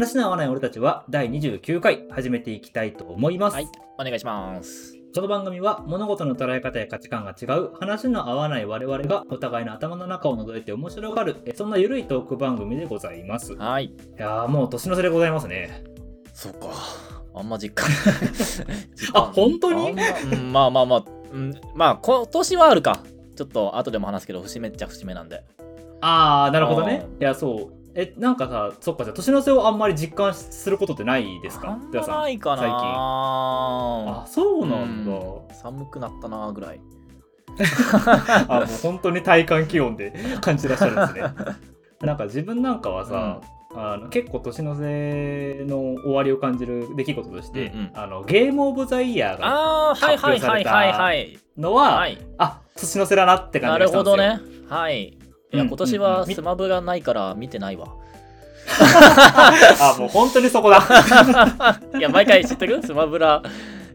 話の合わない俺たちは第29回始めていきたいと思います。はい、お願いします。この番組は物事の捉え方や価値観が違う話の合わない我々がお互いの頭の中を覗いて面白がるえそんなゆるいトーク番組でございます。いはい。やーもう年の瀬でございますね。そうか。あんま実感。実あ本当に？あんまうん、まあまあまあ、うん、まあ今年はあるか。ちょっと後でも話すけど、節目っちゃ節目なんで。あーなるほどねう。んいやそう。えなんかさそっかじゃあ年の瀬をあんまり実感することってないですか？あんまないかな。最近あそうなんだ。うん寒くなったなぐらい。あもう本当に体感気温で感じてらっしゃるんですね。なんか自分なんかはさ、あの結構年の瀬の終わりを感じる出来事として、うんうんあのゲームオブザイヤーがああ、はいはいはいはいはい。のは、はい。あ年の瀬だなって感なるじがしたんですよ。ほどね。はい。いや、うん今年はスマブラないから見てないわ。あもう本当にそこだ。いや、毎回知ってる？スマブラ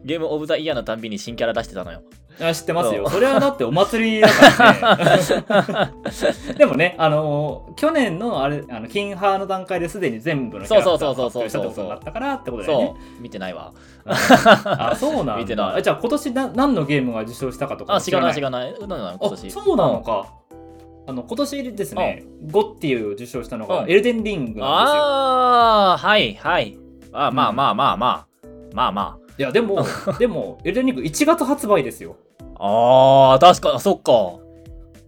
ゲームオブザイヤーのたんびに新キャラ出してたのよ。あ知ってますよ。それはだってお祭りだからね。でもね、あの去年のあれあの金ハーの段階ですでに全部のキャラクターをそうそうそうそう発表したってことになったからってことだよねそ。う、見てないわ。あ、そうなんだ。見てないあじゃあ今年な何のゲームが受賞したかとかあ、知らない？知ららない。なんなの今年。あ、そうなのか。あの今年ですね、ゴッティを受賞したのがうんエルデンリングなんですよ。ああ、はいはい。あまあまあまあまあ。まあまいやでも でもエルデンリング1月発売ですよ。あ。ああ、確かに、そっか。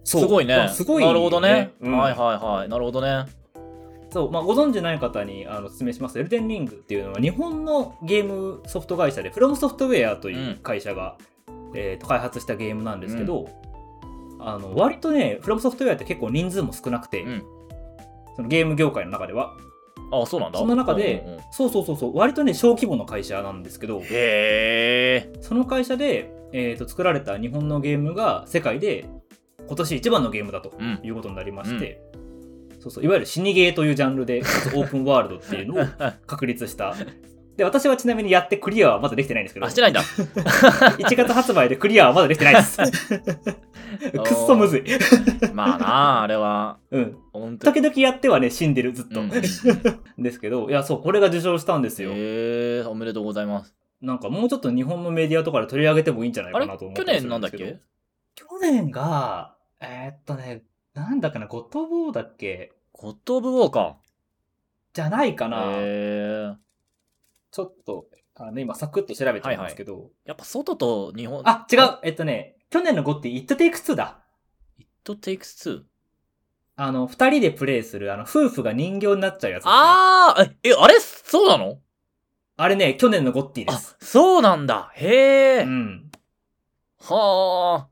すごいね。まあすごい、なるほどね。うんはいはいはい。なるほどね。そうまあ、ご存知ない方にあの説明しますとエルデンリングっていうのは日本のゲームソフト会社でフロムソフトウェアという会社が、えーと開発したゲームなんですけど、あの割とねフロムソフトウェアって結構人数も少なくて、うん。そのゲーム業界の中ではあそうなんだ。そんな中で、うんうんうんそうそうそうそう割とね小規模の会社なんですけどへえ。その会社で、えー、と作られた日本のゲームが世界で今年一番のゲームだとうん。いうことになりまして、そうそういわゆる死にゲーというジャンルでオープンワールドっていうのを 確立したで私はちなみにやってクリアはまだできてないんですけどあ、してないんだ。1月発売でクリアはまだできてないです くっそむずい、まあなあ、あれは。うん、本当に。時々やってはね死んでるずっと、うん ですけどいやそうこれが受賞したんですよ、へえ、おめでとうございます。なんかもうちょっと日本のメディアとかで取り上げてもいいんじゃないかなと思って去年なんだっけ？去年が、えーっとね、なんだっけな、ゴッドボーだっけ？ゴッド・オブ・ウォーか。じゃないかな。へえ。ちょっと、あの、今サクッと調べてるんですけど。やっぱ外と日本。あ、違うえっとね、去年のゴッティ、It Takes Two だ。It takes two？あの、二人でプレイする、あの、夫婦が人形になっちゃうやつね。ああ、え、えあれ？そうなの？あれね、去年のゴッティであす。、そうなんだ。へえ。うん。はあ。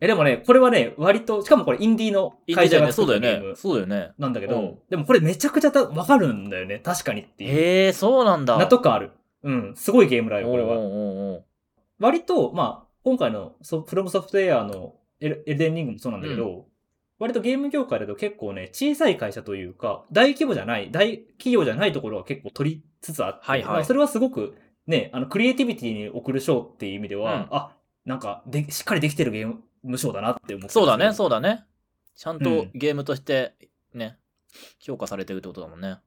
え、でもね、これはね、割と、しかもこれインディーの会社が作ったゲームだよね。そうだよね。なんだけど、うんでもこれめちゃくちゃたわかるんだよね。確かにっていう。へえ、そうなんだ。納得感ある。うん。すごいゲームだよ、これは。おうおうおう割と、まあ、今回のソフロムソフトウェアのエルエルデンリングもそうなんだけど、割とゲーム業界だと結構ね、小さい会社というか、大規模じゃない、大企業じゃないところが結構取りつつあって、はいはいまあそれはすごくね、あの、クリエイティビティに送る賞っていう意味では、うんあ、なんかで、しっかりできてるゲーム賞だなって思ってそうだね、う。そうだね。ちゃんとうんゲームとしてね、評価されてるってことだもんね。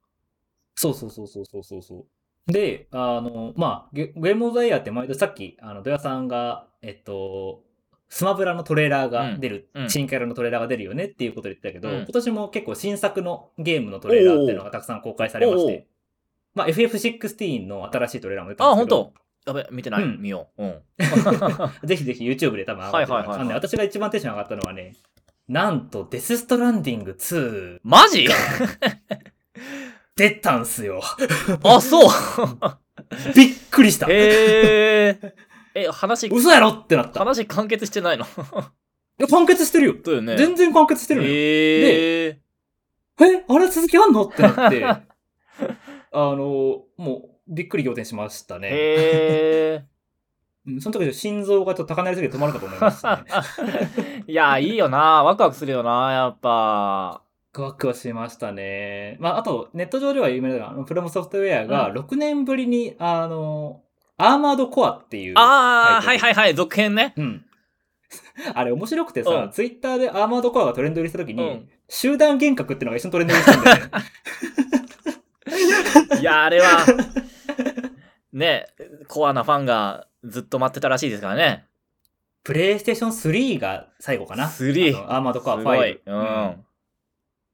そうそうそうそうそうそうそう。で、あの、まあ、ゲゲームオブザイヤーって毎度さっき、あの、ドヤさんが、えっと、スマブラのトレーラーが出る、うんうん新キャラのトレーラーが出るよねっていうことで言ってたけど、うん今年も結構新作のゲームのトレーラーっていうのがたくさん公開されまして、まあ、FF16 の新しいトレーラーも出たあ、んですけど、本当やべ、見てない。うん見よう。うん。ぜひぜひ YouTube で多分上がってるはいはい私が一番テンション上がったのはね、なんとデスストランディング2マジ？出たんすよ。あ、そうびっくりした。へえ。え、話、嘘やろ？ってなった。い話完結してないの？や完結してるよ。だよね。全然完結してるのよ。へえ。えあれ続きあんの？ってなって、あの、もう、びっくり仰天しましたね。へえ。うんその時心臓がちょっと高鳴りすぎて止まるかと思いましたね。いや、いいよな。ワクワクするよな、やっぱ。ワクワクはしましたね。まあ、あと、ネット上では有名なのが、あのプロムソフトウェアがうん6年ぶりに、あの、アーマードコアっていう。ああ、はいはいはい、続編ね。うん。あれ面白くてさ、うんツイッターでアーマードコアがトレンド入りした時に、うん集団幻覚っていうのが一緒にトレンド入りしたんだよね。いや、あれは、ね、コアなファンがずっと待ってたらしいですからね。プレイステーション3が最後かな。3あのアーマードコア5。すごい。うん。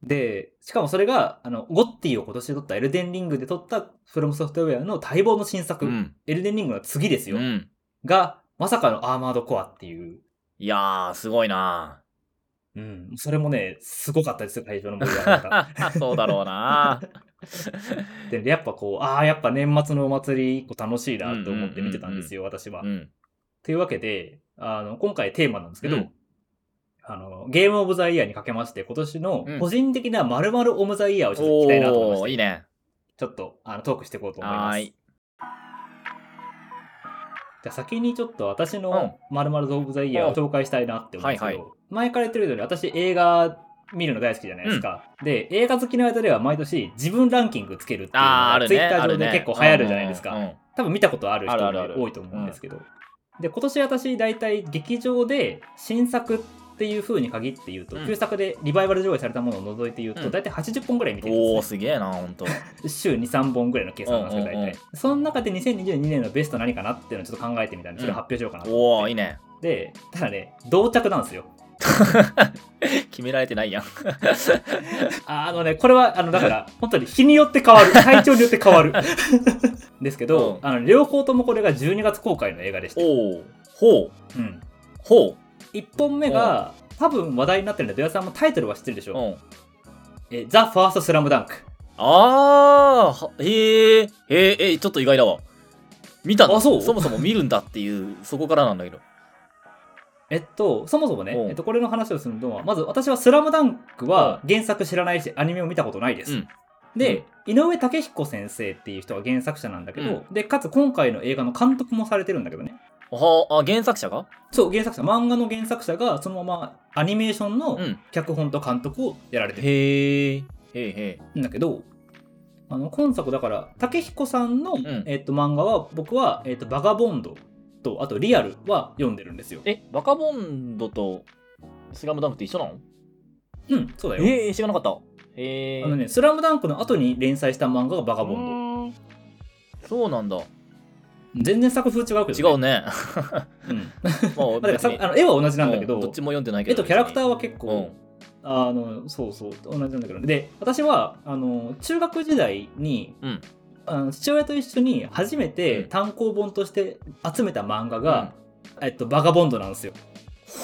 で、しかもそれが、あの、ゴッティを今年取ったエルデンリングで取ったフロムソフトウェアの待望の新作、うん。エルデンリングの次ですよ。うん。が、まさかのアーマードコアっていう。いやー、すごいなうん。それもね、すごかったですよ、会場の盛り上がり方。そうだろうな で、やっぱこう、ああ、やっぱ年末のお祭り、こう楽しいなと思って見てたんですよ、私は。うん。というわけで、あの、今回テーマなんですけど、うんあの、ゲームオブザイヤーにかけまして、今年のうん個人的な〇〇オブザイヤーをちょっと聞きたいなと思いまして、おー、いいね。ちょっとあのトークしていこうと思います。じゃあ先にちょっと私うんの〇〇オブザイヤーを紹介したいなって思うんですけど、はいはい前から言ってるように私映画見るの大好きじゃないですか。で、映画好きの間では毎年自分ランキングつけるっていうのが。ツイッター上で結構流行るじゃないですか。うんうん多分見たことある人多いと思うんですけど。で、今年私大体劇場で新作っていう風に限って言うと、うん旧作でリバイバル上映されたものを除いて言うと、うん大体80本ぐらい見てるんおー、です、すげえな、ほんと。ね。週2、3本ぐらいの計算なんですよ、大体。うんうんうんその中で2022年のベスト何かなっていうのをちょっと考えてみたんで、それを発表しようかなとおー、いいね。で、ただね、同着なんですよ。決められてないやん。あ あのね、これは、あの、だから、本当に日によって変わる。体調によって変わる。ですけど、うんあの、両方ともこれが12月公開の映画でした。おー、ほう、うん。ほ1本目が、多分話題になってるんで、土屋さんもタイトルは知ってるでしう。ょ。うん。え、ザ・ファースト・スラムダンク。あー、はへえ、へえ、え、ちょっと意外だわ。見たの？あそう？そもそも見るんだっていう、そこからなんだけど。えっと、そもそもね、うんえっと、これの話をするのは、まず私はスラムダンクは原作知らないし、アニメを見たことないです。うんで、井上武彦先生っていう人が原作者なんだけど、で、かつ今回の映画の監督もされてるんだけどね。はあ、原作者が？そう、原作者、漫画の原作者がそのままアニメーションのうん。脚本と監督をやられてるへえ、へえへえ。んだけど、あの今作だから、武彦さんの、んえっと、漫画は僕は、えっと、バガボンドと、あとリアルは読んでるんですよ。え、バカボンドとスラムダンクって一緒なの？うん、そうだよ。えー、知らなかった。へえ。あのね、スラムダンクの後に連載した漫画がバガボンンド。そうなんだ。ド。全然作風違うけ違ど、ね。うね。うん。まあ、まあの絵は同じなんだけど、うどっちも読んでないけど。絵とキャラクターは結うん。構、あのそうそう同じなんだけど。で私はあの中学時代に、うん。あの父親と一緒に初めてうん。単行本として集めた漫画が、えっと、バガボンドなんですよ。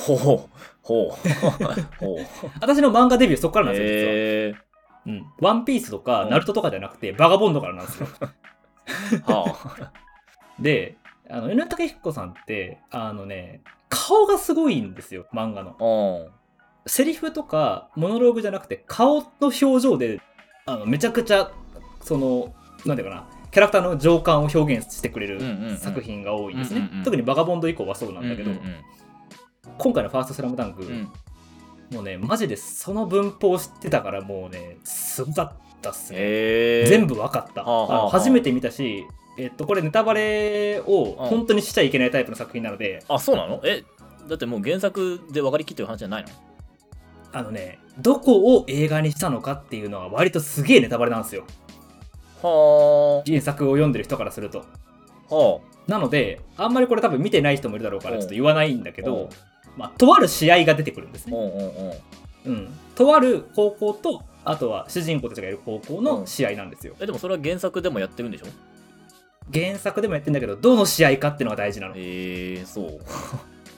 ほうほうほう。私の漫画デビューそこからなんですよ、へえ実は、うん、ワンピースとか、うんナルトとかじゃなくてバガボンドからなんですよ。はであの井上武彦さんってあのね顔がすごいんですよ漫画の。セリフとかモノローグじゃなくて顔の表情であのめちゃくちゃそのなんていうかなキャラクターの情感を表現してくれる作品が多いんですね、特にバガボンド以降はそうなんだけど、うんうん今回の「ファーストスラムダンク、うん。もうねマジでその文法知ってたからもうねすごかったっすね、全部わかった、はあ。初めて見たしえっとこれネタバレをうん。本当にしちゃいけないタイプの作品なので、あそうなの？えだってもう原作で分かりきってる話じゃないの？あのねどこを映画にしたのかっていうのは割とすげえネタバレなんですよ。は原作を読んでる人からすると。あ。はなのであんまりこれ多分見てない人もいるだろうからちょっと言わないんだけうん。ど、まあ、とある試合が出てくるんですね、あうんうんうん。うん、とある高校とあとは主人公たちがいる高校の試合なんですよ、えでもそれは原作でもやってるんでしょ？原作でもやってんだけどどの試合かっていうのが大事なの。へえそう。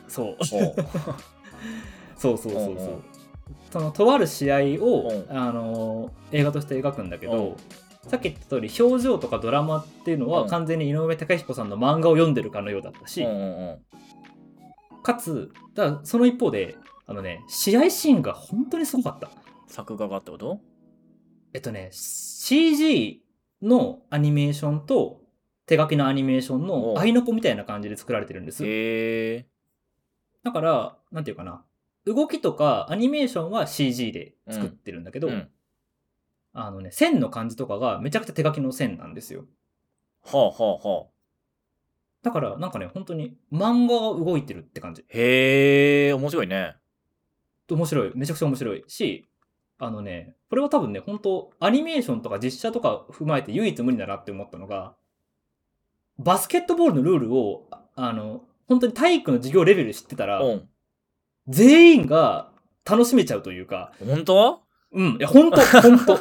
そう。そうそうそうそう。うんう。んそのとある試合を、う。あのー映画として描くんだけうんど、さっき言った通り表情とかドラマっていうのはうん。完全に井上貴彦さんの漫画を読んでるかのようだったし、うんうんうん。かつだその一方であのね試合シーンが本当にすごかった。作画がってこと？えっとね CG のアニメーションと手書きのアニメーションおう。の合いの子みたいな感じで作られてるんです。へえだからなんていうかな。動きとかアニメーションは CG で作ってるんだけど、うん。あのね線の感じとかがめちゃくちゃ手書きの線なんですよ。はあはあはあ。だからなんかね本当に漫画が動いてるって感じ。へえ面白いね。面白い。めちゃくちゃ面白い。しあのね、これは多分ね、本当アニメーションとか実写とか踏まえて唯一無二だなって思ったのが、バスケットボールのルールを、ああの、本当に体育の授業レベル知ってたら、うん。全員が楽しめちゃうというか、本当？うん、いや、本当本当い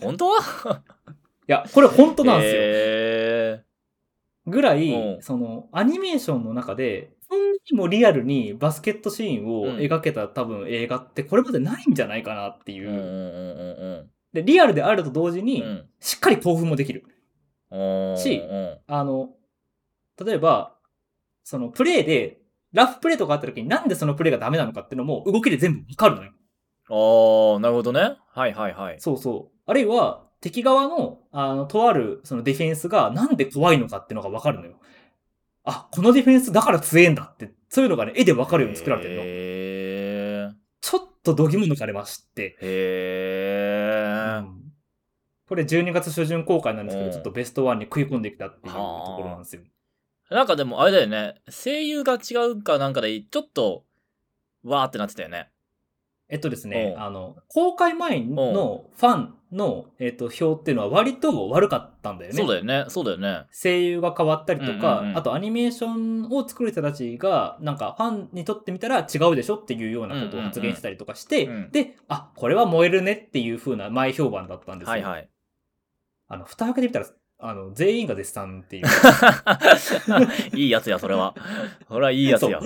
本当？や、これ本当なんですよ。へぐらい、うんその、アニメーションの中で、そんなにもリアルにバスケットシーンをうん描けた多分映画ってこれまでないんじゃないかなっていう。ーうんうんうんで、リアルであると同時に、うんうん。うんしっかり興奮もできる。うん。しうんあの、例えば、そのプレイで、ラフプレイとかあった時になんでそのプレイがダメなのかっていうのも動きで全部わかるのよ。ああ、なるほどね。はいはいはい。そうそう。あるいは、敵側の、あの、とある、そのディフェンスがなんで怖いのかっていうのがわかるのよ。あ、このディフェンスだから強えんだって、そういうのがね、絵でわかるように作られてるの。へちょっと度肝抜かれまして。え。へえ。これ12月初旬公開なんですけど、うんちょっとベストワンに食い込んできたっていうところなんですよ。なんかでもあれだよね。声優が違うかなんかで、ちょっと、わーってなってたよね。えっとですね、うんあの、公開前のファンの、えっと、表っていうのは割と悪かったんだよね。そうだよね。そうだよね。声優が変わったりとか、うんうんうんあとアニメーションを作る人たちが、なんかファンにとってみたら違うでしょっていうようなことを発言したりとかして、うんうんうんで、あ、これは燃えるねっていう風な前評判だったんですよ。はいはい。あの、蓋開けてみたら、あの、全員が絶賛っていう。いいやつや、それは。それはいいやつや。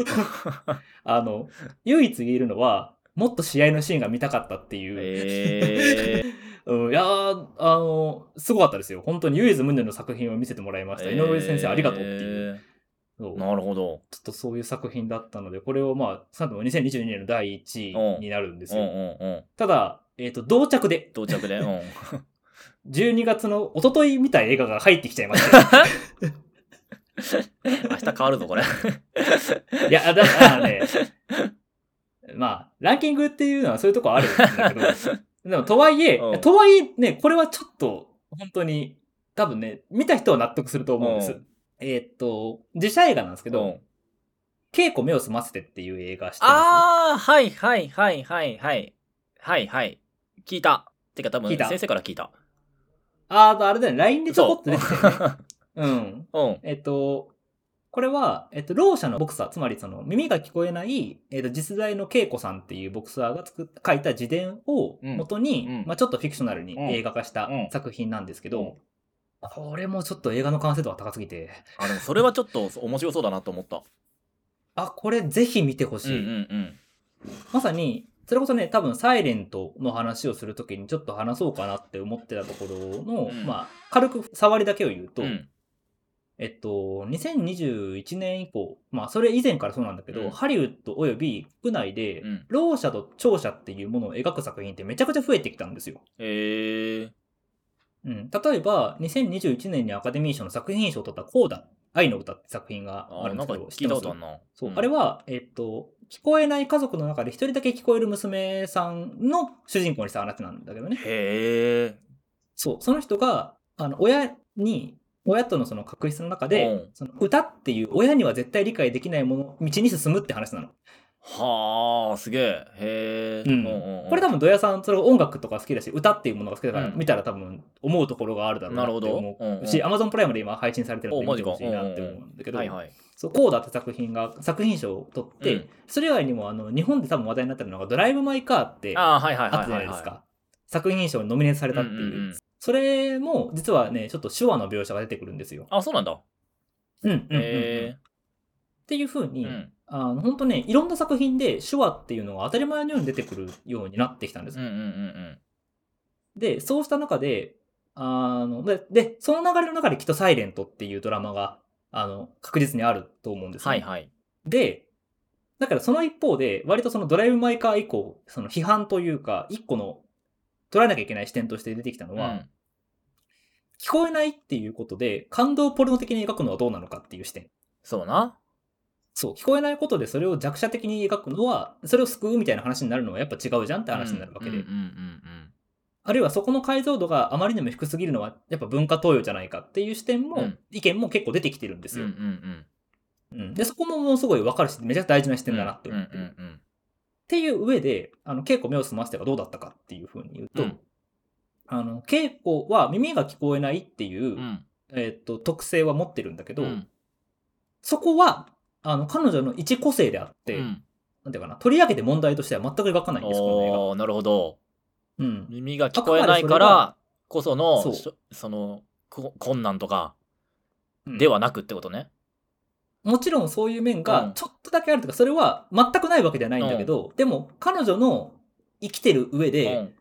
あの、唯一言えるのは、もっと試合のシーンが見たかったっていう。へえ。うん、いやー、あの、すごかったですよ。本当に唯一無二の作品を見せてもらいました。井上先生ありがとうっていう。なるほど。ちょっとそういう作品だったので、これをまあ、さも2022年の第1位になるんですうんうよ。んうん。ただ、えっ、と、同着で、到着で。うん。12月の一昨日見た映画が入ってきちゃいまして。明日変わるぞ、これ。いや、だからね、まあ、ランキングっていうのはそういうとこあるんだけど、でも、とはいえ、うんとはいえね、これはちょっと、本当に、多分ね、見た人は納得すると思うんです。うんえーっと、自社映画なんですけど、うん稽古目を澄ませてっていう映画知ってまあー、はいはいはいはいはい。はいはい。聞いた。てか多分先生から聞いた。すあー、あれだよね、LINE でちょこっと出てたよね。そう。うん。うん。えっと、これは、えっと、ろう者のボクサー、つまりその耳が聞こえない、えっと、実在の恵子さんっていうボクサーが作っ書いた自伝を元に、うんうんまあちょっとフィクショナルにうん映画化したうん作品なんですけど、うんこれもちょっと映画の完成度が高すぎて、あ、でもそれはちょっと面白そうだなと思った。あ、これぜひ見てほしい。うんうんうん。まさに、それこそね、多分、サイレントの話をするときにちょっと話そうかなって思ってたところの、うん。まあ、軽く触りだけを言うと、うん。えっと、2021年以降、まあ、それ以前からそうなんだけど、うん。ハリウッドおよび国内で、うん。ろう者と聴者っていうものを描く作品ってめちゃくちゃ増えてきたんですよ。へえ。うん、例えば、2021年にアカデミー賞の作品賞を取ったコーダ、愛の歌って作品がああ、なんかるんですけど、聞いたことあるな。そう、ん。あれは、えっと、聞こえない家族の中で一人だけ聞こえる娘さんの主人公にした話なんだけどね。へえ。そう、その人が、あの、親に、親とのその確執の中で、うんその歌っていう親には絶対理解できないもの、道に進むって話なの。はあ、すげえ。へえ。うんこれ多分、ドヤさん、それ音楽とか好きだし、歌っていうものが好きだから、うん見たら多分思うところがあるだろうなってなるほど思うんううんし、Amazon プライムで今配信されてるので見てほしいなって思うんだけど、はいはい。そう、コーダって作品が作品賞を取って、うんそれ以外にもあの日本で多分話題になってるのがドライブ・マイ・カーってあった。じゃないですか。作品賞にノミネートされたっていう。うんうんうんそれも実はね、ちょっと手話の描写が出てくるんですよ。あ、そうなんだ。うんうんうんうんへっていう風え。に、うん。あの本当ね、いろんな作品で手話っていうのが当たり前のように出てくるようになってきたんです。うんうんうんで、そうした中で、あの、で、でその流れの中できっとサイレントっていうドラマが、あの、確実にあると思うんですねはいはい。で、だからその一方で、割とそのドライブ・マイ・カー以降、その批判というか、一個の捉えなきゃいけない視点として出てきたのは、うん聞こえないっていうことで、感動ポルノ的に描くのはどうなのかっていう視点。そうな。そう、聞こえないことでそれを弱者的に描くのは、それを救うみたいな話になるのはやっぱ違うじゃんって話になるわけで。うんうんうんあるいはそこの解像度があまりにも低すぎるのは、やっぱ文化投与じゃないかっていう視点も、うん意見も結構出てきてるんですよ。うんうん。うんで、そこもものすごい分かるし、めちゃくちゃ大事な視点だなって思ってる。うんうんうんっていう上で、あの、稽古目を澄ませてがどうだったかっていうふうに言うと、うんあの、稽古は耳が聞こえないっていう、うん。えっと、特性は持ってるんだけど、うん。そこは、あの、彼女の一個性であって、うんなんていうかな、取り上げて問題としては全く描かないんです、この映画。なるほど。うん。耳が聞こえないからこそのそのこ困難とかうんではなくってことね。もちろんそういう面うんがちょっとだけあるとか、それは全くないわけではないんだけど、でも彼女の生きてる上うで、ん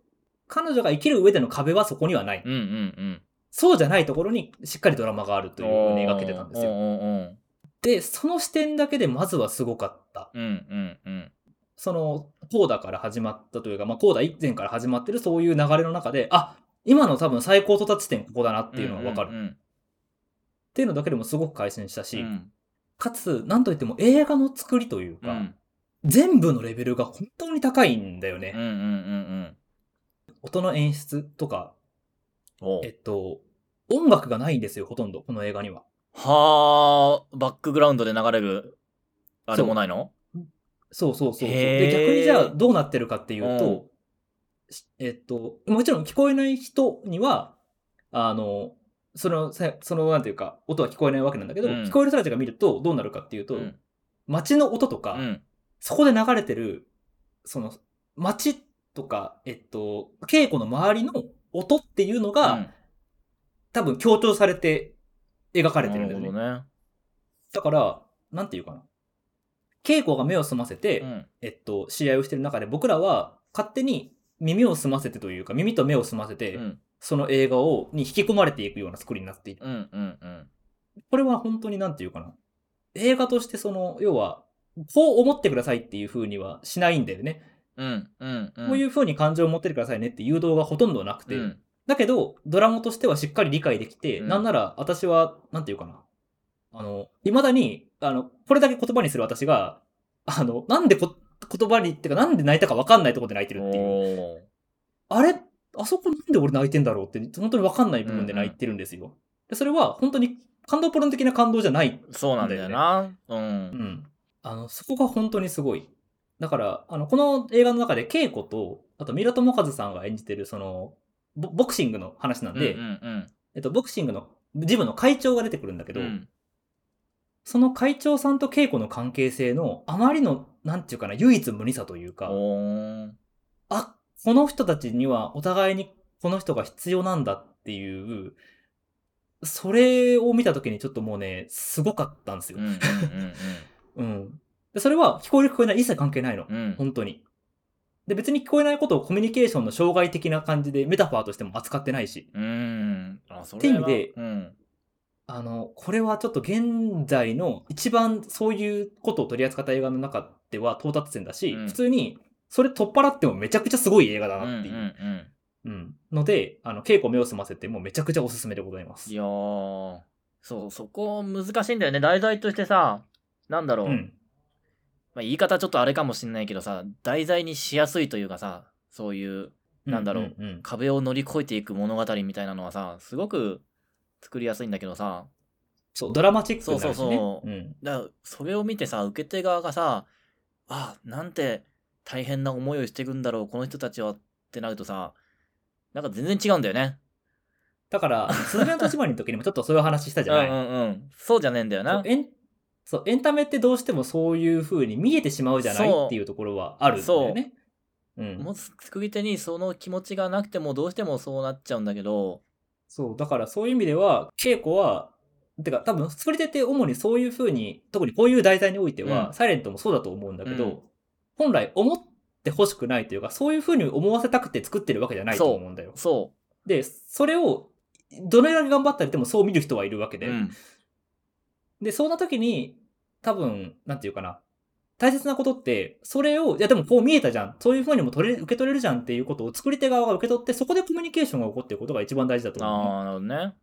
彼女が生きる上での壁はそこにはない。うんうんそうじゃないところにしっかりドラマがあるとうん。いうふうに描けてたんですよ。うんうんで、その視点だけでまずはすごかった。うんうんうんその、コーダから始まったというか、まあ、コーダ以前から始まってるそういう流れの中で、あ、今の多分最高到達点ここだなっていうのがわかる。うんっていうのだけでもすごく改善したし、うんうんかつ、なんといっても映画の作りというか、うん全部のレベルが本当に高いんだよね。うんうんうんうん音の演出とか、えっと、音楽がないんですよ、ほとんど、この映画には。はあバックグラウンドで流れるあれもないの？そうそうそうそう。で、逆にじゃあどうなってるかっていううんえっと、もちろん聞こえない人には、あの、その、さその、なんていうか、音は聞こえないわけなんだけど、うん聞こえる人たちが見るとどうなるかっていうと、うん街の音とか、うんそこで流れてる、その、街とか、えっと、稽古の周りの音っていうのが、うん多分強調されて描かれてるんだよね。ね。だから、なんていうかな。稽古が目を澄ませて、うんえっと、試合をしてる中で僕らは勝手に耳を澄ませてというか、耳と目を澄ませて、うんその映画を、に引き込まれていくような作りになっている。うんうんうんこれは本当になんていうかな。映画としてその、要は、こう思ってくださいっていう風にはしないんだよね。うんうんうんこういう風に感情を持っててくださいねっていう誘導がほとんどなくて、うんだけど、ドラマとしてはしっかり理解できて、うんなんなら私は、なんていうかな。あの、未だに、あの、これだけ言葉にする私が、あの、なんでこ言葉に、ってか、なんで泣いたか分かんないところで泣いてるっていう。あれ？あそこなんで俺泣いてんだろうって、本当に分かんない部分で泣いてるんですよ。でそれは本当に感動ポロン的な感動じゃない。そうなんだよな。う。うんん。あの、そこが本当にすごい。だから、あの、この映画の中で稽古と、あと、三浦友和さんが演じてる、その、ボボクシングの話なんで、うんうんえっと、ボクシングのジムの会長が出てくるんだけど、うんうんその会長さんと稽古の関係性のあまりの、なんていうかな、唯一無二さというか、あ、この人たちにはお互いにこの人が必要なんだっていう、それを見た時にちょっともうね、すごかったんですよ。うんそれは聞こえる聞こえない一切関係ないの。うん。うん本当に。で、別に聞こえないことをコミュニケーションの障害的な感じでメタファーとしても扱ってないし、うんうん。あそれはって意味でうんあの、これはちょっと現在の一番そういうことを取り扱った映画の中では到達点だし、うん普通にそれ取っ払ってもめちゃくちゃすごい映画だうんうんなっていう。うんうん。ので、あの、稽古目を澄ませてもうめちゃくちゃおすすめでございます。いやーそうそこ難しいんだよね題材としてさなんだろう、うん。まあ、言い方ちょっとあれかもしんないけどさ題材にしやすいというかさそういうなんだろううんうん壁を乗り越えていく物語みたいなのはさすごく作りやすいんだけどさそう、ドラマチックね。そうそうそううん。だからそれを見てさ受け手側がさあなんて大変な思いをしてるんだろうこの人たちはってなるとさなんか全然違うんだよねだから、スズメの立場にの時にもちょっとそういう話したじゃない？うんうんうんそうじゃねえんだよなそうエンそうエンタメってどうしてもそういう風に見えてしまうじゃない？っていうところはあるんだよね。うん。もう作り手にその気持ちがなくてもどうしてもそうなっちゃうんだけどそう、だからそういう意味では、稽古は、てか多分作り手って主にそういう風に、特にこういう題材においては、うん。サイレントもそうだと思うんだけど、うん。本来思ってほしくないというか、そういう風に思わせたくて作ってるわけじゃないと思うんだよ。そで、それを、どのぐらい頑張ったりでもそう見る人はいるわけう、で、うん、で、そんな時に、多分、なんていうかな。大切なことって、それを、いやでもこう見えたじゃん。そういう風にも取れ、受け取れるじゃんっていうことを作り手側が受け取って、そこでコミュニケーションが起こっていることが一番大事だと思うの。ああなるほどね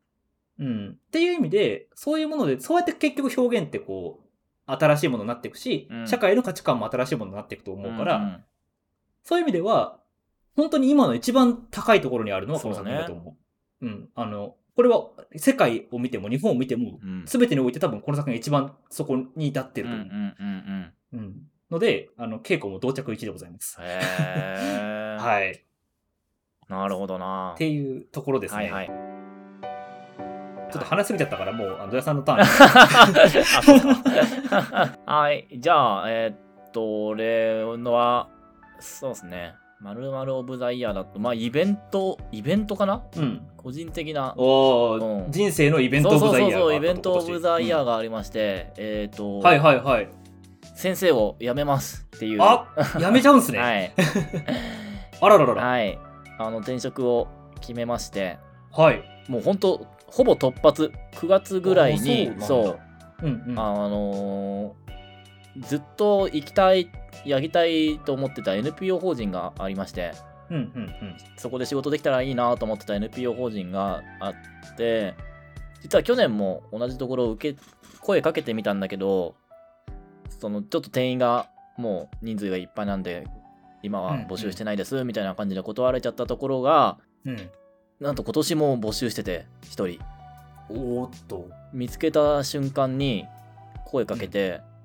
うん。っていう意味で、そういうもので、そうやって結局表現ってこう、新しいものになっていくし、うん社会の価値観も新しいものになっていくと思うから、んんそういう意味では、本当に今の一番高いところにあるのはこの作品だと思う。うん。あの、これは世界を見ても日本を見ても、うんすべてにおいて多分この作品が一番そこに至ってうんうんると思う。うんうんうん。ので、あの、稽古も同着1でございます。へえ。はい。なるほどなっ。ていうところですね。はいはい。ちょっと話しすぎちゃったから、もう、あの土屋さんのターン。はい。じゃあ、えーっと、俺のは、そうですね。まるまるオブザイヤーだと、まあ、イベント、イベントかな？うん。個人的な。おー、うん人生のイベントオブザイヤーそうそうそう、イベントオブザイヤーが。がありまして、えーっと、うんはいはいはい。先生を辞めますっていう。あやめちゃうんすね。はい。あらららら。はい。あの、転職を決めまして、はい。もう本当ほぼ突発、9月ぐらいに、あそうそううんうん。あのーずっと行きたい、やりたいと思ってた NPO 法人がありまして、うんうんうん。そこで仕事できたらいいなと思ってた NPO 法人があって、実は去年も同じところを受け、声かけてみたんだけど、そのちょっと店員がもう人数がいっぱいなんで、今は募集してないですみたいな感じで断られちゃったところが、うん。なんと今年も募集してて、1人。おーっと。見つけた瞬間に声かけて、うんうん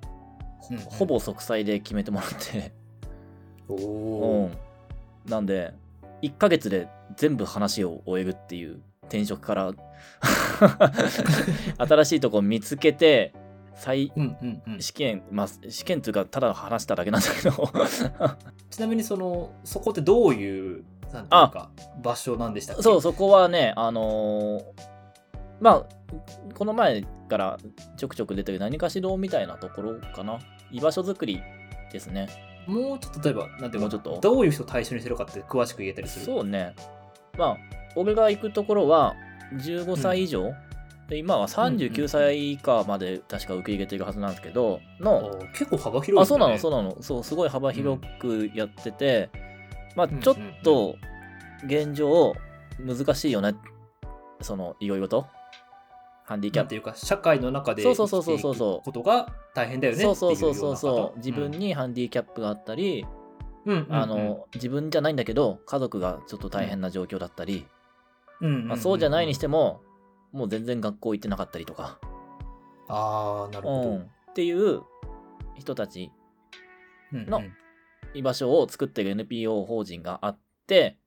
ほぼ即歳で決めてもらって、おうお。ん、なんで1ヶ月で全部話を終えるっていう転職から 新しいとこ見つけて再。試験まあ試験っていうかただ話しただけなんだけど。ちなみにそのそこってどういうなんていうか場所なんでしたっけ？そうそこはねあのーまあこの前からちょくちょく出てる何かしらみたいなところかな。居場所づくりですね。もうちょっと例えばなんていうかちょっと。どういう人を対象にしてるかって詳しく言えたりする？そうね。まあ、俺が行くところは15歳以上、で今は39歳以下まで確か受け入れてるはずなんですけど、あの、ー結構幅広いあ、そうなの、うそうなの、そう、すごい幅広くやってて、まあ、うん。ちょっと現状難しいよね。その、いろいろと。ハンディキャップ。なんていうか社会の中でそうそうそうそうそう。生きていくことが大変だよねそうそうそうそうそう。自分にハンディキャップがあったり、うん。うんうんあの自分じゃないんだけど家族がちょっと大変な状況だったり、うんうんうん。まあ、そうじゃないにしてももう全然学校行ってなかったりとか、ああなるほうん、っていう人たちどの居場所を作ってる NPO 法人があって、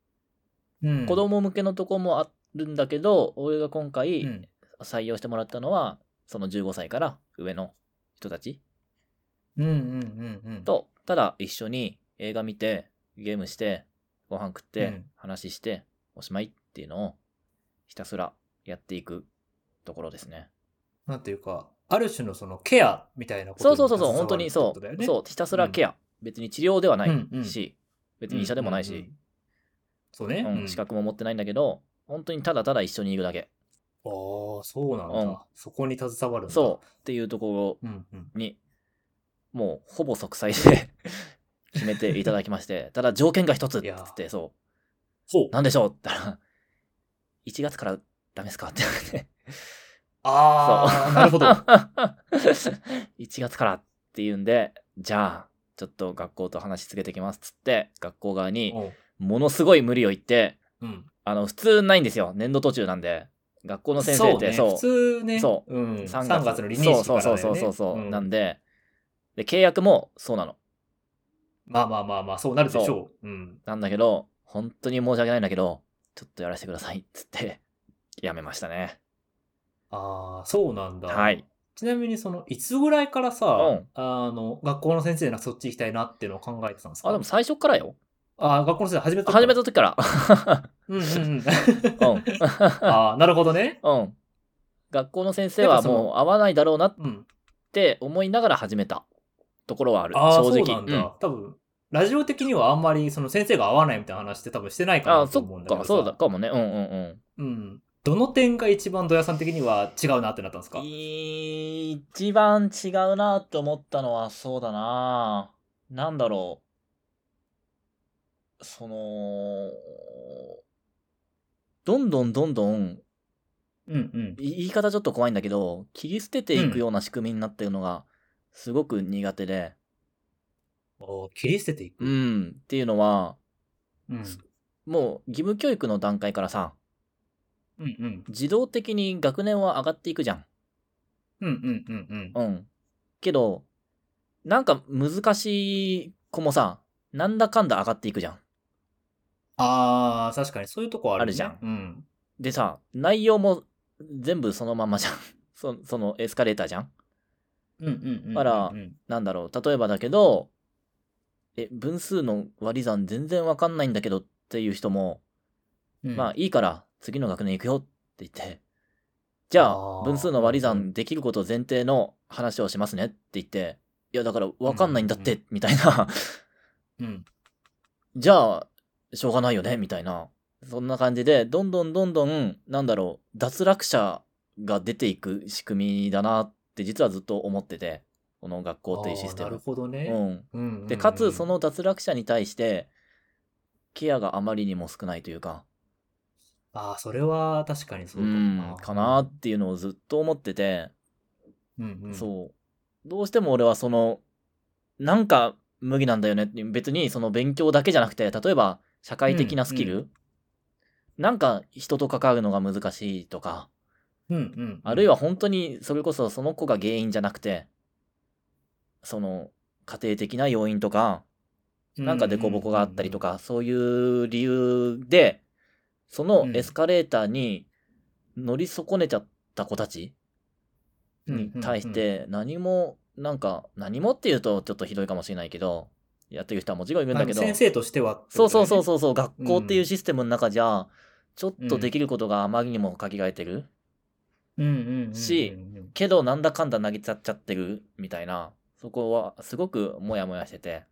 うん。うん子供向けのとこもあるんだけど俺が今回うん。採用してもらったのはその15歳から上の人たち。うんうんうんうん。とただ一緒に映画見てゲームしてご飯食って、うん。話しておしまいっていうのをひたすらやっていくところですね。なんていうかある種のそのケアみたいなことそうそうそうそう、本当にそう。そう、ひたすらケア。別に治療ではないうんうん。し、別に医者でもないし。うんうんうん、そうね、うん資格も持ってないんだけど、本当にただただ一緒にいるだけ。ああそうなんだ、うん。そこに携わるんだ。そう。っていうとこう、んうん、ろに、もうほぼ即歳で 決めていただきまして、ただ条件が一つっいやつって、そほうう、なんでしょうって言ったら、1月からダメですか？って言われて。ああなるほど。1月からっていうんで、じゃあ、ちょっと学校と話し続けてきますっつって、学校側にものすごい無理を言って、うん、あの、普通ないんですよ。年度途中なんで。学校の先生って、そう。ね、普通ね。そう。うん、3 3月月の離任式そうそうそうそうそう、ん。なんで、で、契約もそうなの。まあまあまあまあそうなるでしょう。うん。なんだけど、本当に申し訳ないんだけど、ちょっとやらせてくださいっつって、やめましたね。ああそうなんだはい。ちなみにそのいつぐらいからさ、うんあの学校の先生なそっち行きたいなっていうのを考えてたんですか？あ、でも最初からよ。あー学校の先生始めた始めた時から。う んうんうんうん。ああなるほどねうん。学校の先生はもう合わないだろうなっうんて思いながら始めたところはある。ああ正直。そうなんだ、多分ラジオ的にはあんまりその先生が合わないみたいな話って多分してないかなとあそ思うんだけどさそうだかもね。うんうんうん。うんどの点が一番ドヤさん的には違うなってなったんですか？一番違うなって思ったのはそうだな。なんだろう。その、どんどんどんどん、うんうん。い言い方ちょっと怖いんだけど、切り捨てていくような仕組みになってるのが、すごく苦手で、おー切り捨てていく、うん、っていうのは、うん。もう義務教育の段階からさ、うんうん自動的に学年は上がっていくじゃん。うんうんうんうんうん。けど、なんか難しい子もさ、なんだかんだ上がっていくじゃん。あー、確かにそういうとこある、ね、あるじゃんうん。でさ、内容も全部そのまんまじゃん。そそのエスカレーターじゃん。うんうんうんうん。あらうんなんだろう。例えばだけど、え、分数の割り算全然わかんないんだけどっていう人も、うんまあいいから次の学年行くよって言って、じゃあ分数の割りうん算できること前提の話をしますねって言って、いやだからわかんないんだって、みたいな。うん。じゃあ、しょうがないよね、みたいな。そんな感じで、どんどんどんどん、なんだろう、脱落者が出ていく仕組みだなって実はずっと思ってて、この学校というシステあーなるム。ほどね。うん。うんうんうんで、かつ、そ、の脱落者に対して、ケアがあまりにも少ないというか、ああ、それは確かにそううかもんな、かなっていうのをずっと思ってて、うんうん。そう。どうしても俺はその、なんか無理なんだよねって。別にその勉強だけじゃなくて、例えば社会的なスキル、うんなんか人と関わるのが難しいとか、うんうん。あるいは本当にそれこそその子が原因じゃなくて、その家庭的な要因とか、なんか凸凹があったりとか、そういう理由で、そのエスカレーターに乗り損ねちゃった子たちに対し、て何も、なんか、何もっていうとちょっとひどいかもしれないけど、やってる人はもちろんいるんだけど、先生としては、そうそうそうう。そうそう、学校っていうシステムの中じゃ、ちょっとできることがあまりにも限られてる。しけど、なんだかんだ投げちゃっちゃってるみたいな、そこはすごくモヤモヤしてて。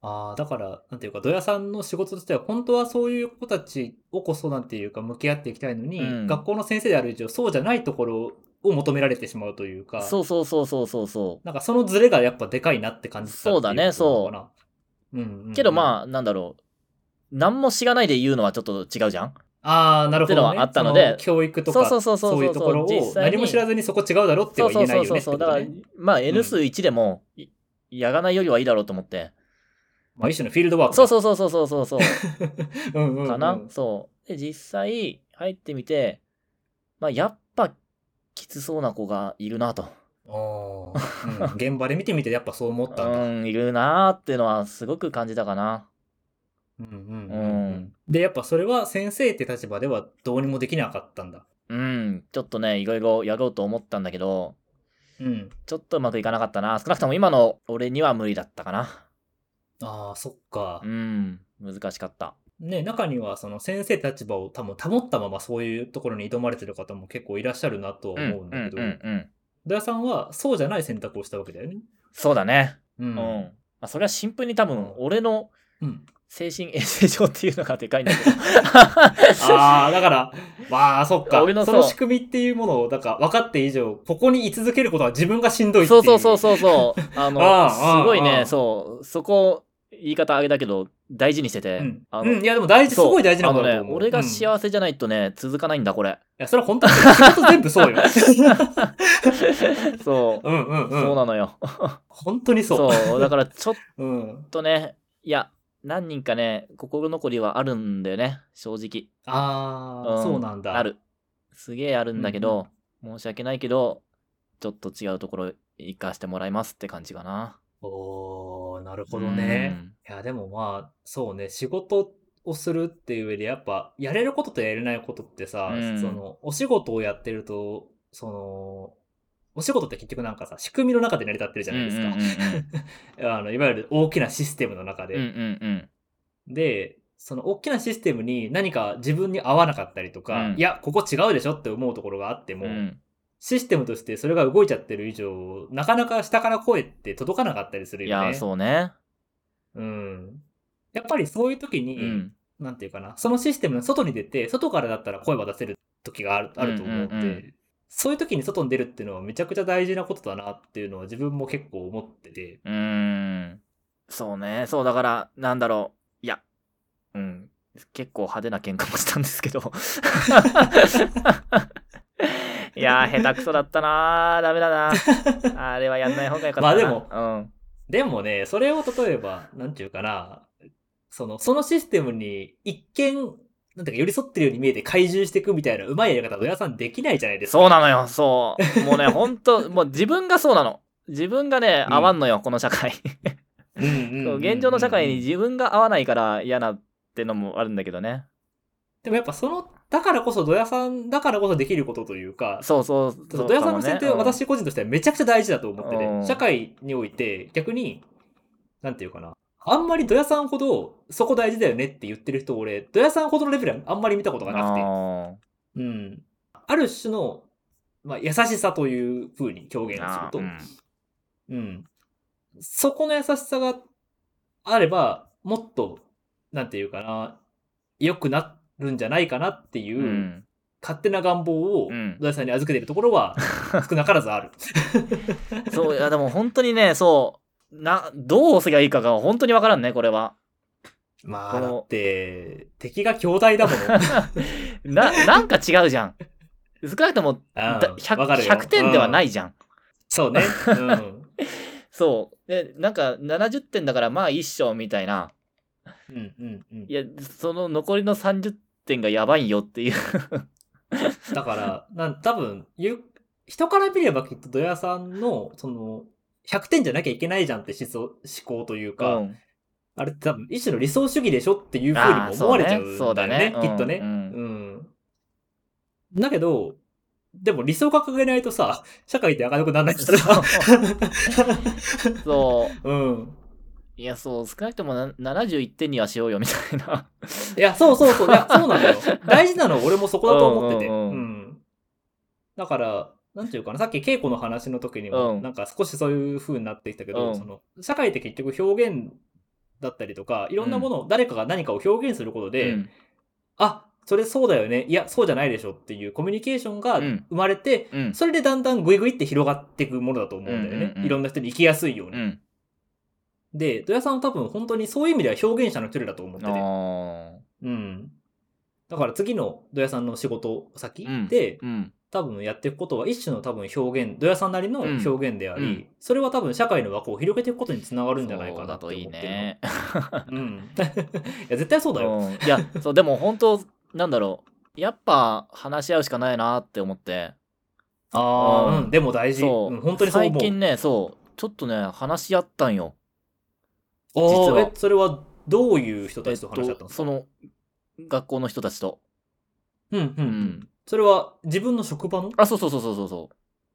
ああ、だから、なんていうか、土屋さんの仕事としては、本当はそういう子たちをこそ、なんていうか、向き合っていきたいのに、うん学校の先生である以上、そうじゃないところを求められてしまうというか、そうそうそうそうそうそなんかそのズレがやっぱでかいなって感じたっていそうだねことなのかな。うんうんうんう。けどまあ、なんだろう。何も知らないで言うのはちょっと違うじゃん？ああ、なるほど、ね。ってのはあったのでそ教育とか、そうそうそうそうそういうところを何も知らずにそこ違うだろっては言えないよねってそう。そうそうそう。だから、まあ N 数1でも、いやらないよりはいいだろうと思って。まあ一種のフィールドワーク。そうそうそうそうそうそうそ う。んうん、うん。かな、そう。で、実際入ってみて、まあやっぱきつそうな子がいるなと。おーうん現場で見てみてやっぱそう思ったんだ。うん、いるなーっていうのはすごく感じたかな。ううんうんうんうんん。で、やっぱそれは先生って立場ではどうにもできなかったんだ。うん、ちょっとね、いろいろやろうと思ったんだけど、うん。ちょっとうまくいかなかったな。少なくとも今の俺には無理だったかな。ああ、そっかう。ん、難しかった。ね、中にはその先生立場を多分保ったままそういうところに挑まれてる方も結構いらっしゃるなとは思うんだけど、うんうんうんうん。土屋さんはそうじゃない選択をしたわけだよね。そうだね。ううん。まあ、それはシンプルに多分、俺のうん。精神衛生上っていうのがでかいんだけど。ああ、だから、まあ、そっか。俺のその仕組みっていうものを、だから分かって以上、ここに居続けることは自分がしんどいっていそうそうそうそうそう。あの、ああすごいね、そう。そこ、言い方あれだけど、大事にしてて。うん。あのうん、いや、でも大事、すそうごい大事なことあのね、だと思う。俺がうんい幸せじゃないとね、続かないんだ、これ。や、それは本当に、仕事全部そうよ。そう。うんうんうん。そうなのよ。本当にそう。そう。だから、ちょっうん。とね、いや、何人かね、心残りはあるんだよね、正直。ああ、んそうなんだ。ある。すげえあるんだけど、申し訳ないけど、ちょっと違うところ行かしてもらいますって感じかな。おー、なるほどね。いや、でもまあ、そうね、仕事をするっていう上で、やっぱ、やれることとやれないことってさ、うんその、お仕事をやってると、その、お仕事って結局なんかさ、仕組みの中で成り立ってるじゃないですか。あのいわゆる大きなシステムの中で。うんうんうん。で、その大きなシステムに何か自分に合わなかったりとか、うんいや、ここ違うでしょって思うところがあっても、うんシステムとしてそれが動いちゃってる以上、なかなか下から声って届かなかったりするいよね。や、そうね。うん。やっぱりそういう時に、うん。なんていうかな、そのシステムの外に出て、外からだったら声は出せる時があるあると思って、うんうんうんそういう時に外に出るっていうのはめちゃくちゃ大事なことだなっていうのは自分も結構思ってて。うーん。そうね。そう、だから、なんだろう。いや、うん。結構派手な喧嘩もしたんですけど。いやー、下手くそだったなー。ダメだな。あれはやんない方がよかったな。まあでもうん。でもね、それを例えば、なんていうかな、その、そのシステムに一見、なんていうか寄り添ってるように見えて怪獣していくみたいなうまいやり方、親さんできないじゃないですか。そうなのよ、そう。もうね、ほんと、もう自分がそうなの。自分がね、うん合わんのよ、この社会。うんうんうんうんそう現状の社会に自分が合わないから嫌なってのもあるんだけどね。でもやっぱその、だからこそ、ドヤさんだからこそできることというか、そうそう。そうドヤさんの視点ってかもね私個人としてはめちゃくちゃ大事だと思ってて、うん社会において逆に、なんていうかな、あんまりドヤさんほどそこ大事だよねって言ってる人俺、ドヤさんほどのレベルはあんまり見たことがなくて、あうん。ある種の、まあ、優しさという風に表現すると、うんうん。そこの優しさがあれば、もっと、なんていうかな、良くなるんじゃないかなっていう、うん勝手な願望をうん土井さんに預けているところは 少なからずある。そう、いやでも本当にね、そう、な、どう押せばいいかが本当にわからんね、これは。まあ、だって、敵が兄弟だもの。な、なんか違うじゃん。少なくとも、あだあわか 100, るよ100点ではなうんいじゃん。そうね。うん。そう。で、なんか70点だからまあ一緒みたいな。うんうんうんいや、その残りの30点がやばいよっていう。だから、なん多分ゆ人から見ればきっと土屋さんの、その、100点じゃなきゃいけないじゃんって思想思考というか、うんあれって多分一種の理想主義でしょっていうふうにも思われちゃうんだそうだよねね、きっとね。うんうん。だけど、でも理想掲げないとさ、社会って明るくならないからさ。そう。うん。いや、そう、少なくともな71点にはしようよみたいな。いや、そうそうそう。いや、そうなんだよ。大事なのは俺もそこだと思ってて。ううんんうんだから、なんていうかな、さっき稽古の話の時にも、うんなんか少しそういう風になってきたけど、うんその、社会って結局表現だったりとか、いろんなものを、誰かが何かを表現することで、うんあ、それそうだよね。いや、そうじゃないでしょっていうコミュニケーションがうん生まれて、うん。それでだんだんグイグイって広がっていくものだと思うんだよね。いろんな人に生きやすいように。うん。で、土屋さんは多分本当にそういう意味では表現者の一人だと思ってて。あうん。だから次の土屋さんの仕事先うんで、ーうん。多分やっていくことは一種の多分表現、土屋さんなりのうん表現であり、うんそれは多分社会の枠を広げていくことにつながるんじゃないかなってそうだといい思ってるの。ね。うん。いや、絶対そうだよ。うんいや、そう、でも本当、なんだろう。やっぱ話し合うしかないなって思って。ああ、うんうん、でも大事。そう、ん、本当にそう思う。最近ね、そう、ちょっとね、話し合ったんよ。実はえ、それはどういう人たちと話し合ったんですか、その、学校の人たちと。うん、うん、う。うんん。それは自分の職場の？あ、そうそうそうそうそうそ